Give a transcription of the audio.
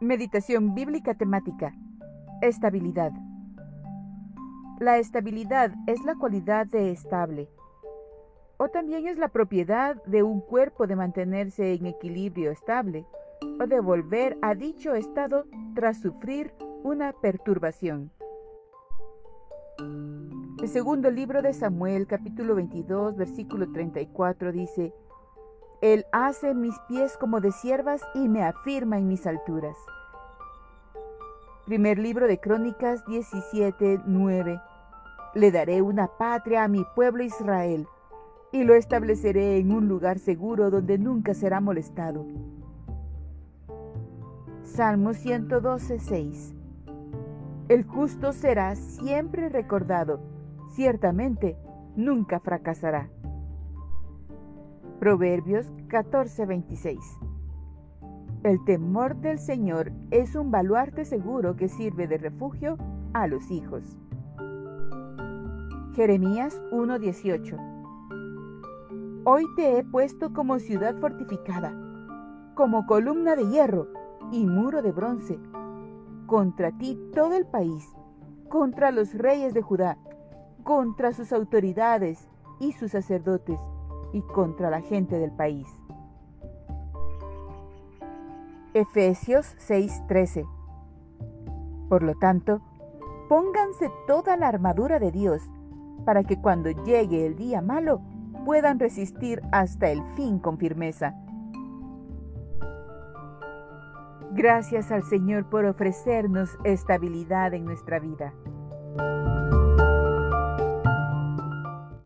Meditación bíblica temática. Estabilidad. La estabilidad es la cualidad de estable, o también es la propiedad de un cuerpo de mantenerse en equilibrio estable, o de volver a dicho estado tras sufrir una perturbación. El segundo libro de Samuel, capítulo 22, versículo 34 dice, Él hace mis pies como de siervas y me afirma en mis alturas. Primer libro de Crónicas 17, 9. Le daré una patria a mi pueblo Israel y lo estableceré en un lugar seguro donde nunca será molestado. Salmo 112, 6. El justo será siempre recordado, ciertamente nunca fracasará. Proverbios 14, 26. El temor del Señor es un baluarte seguro que sirve de refugio a los hijos. Jeremías 1:18 Hoy te he puesto como ciudad fortificada, como columna de hierro y muro de bronce, contra ti todo el país, contra los reyes de Judá, contra sus autoridades y sus sacerdotes, y contra la gente del país. Efesios 6:13 Por lo tanto, pónganse toda la armadura de Dios, para que cuando llegue el día malo puedan resistir hasta el fin con firmeza. Gracias al Señor por ofrecernos estabilidad en nuestra vida.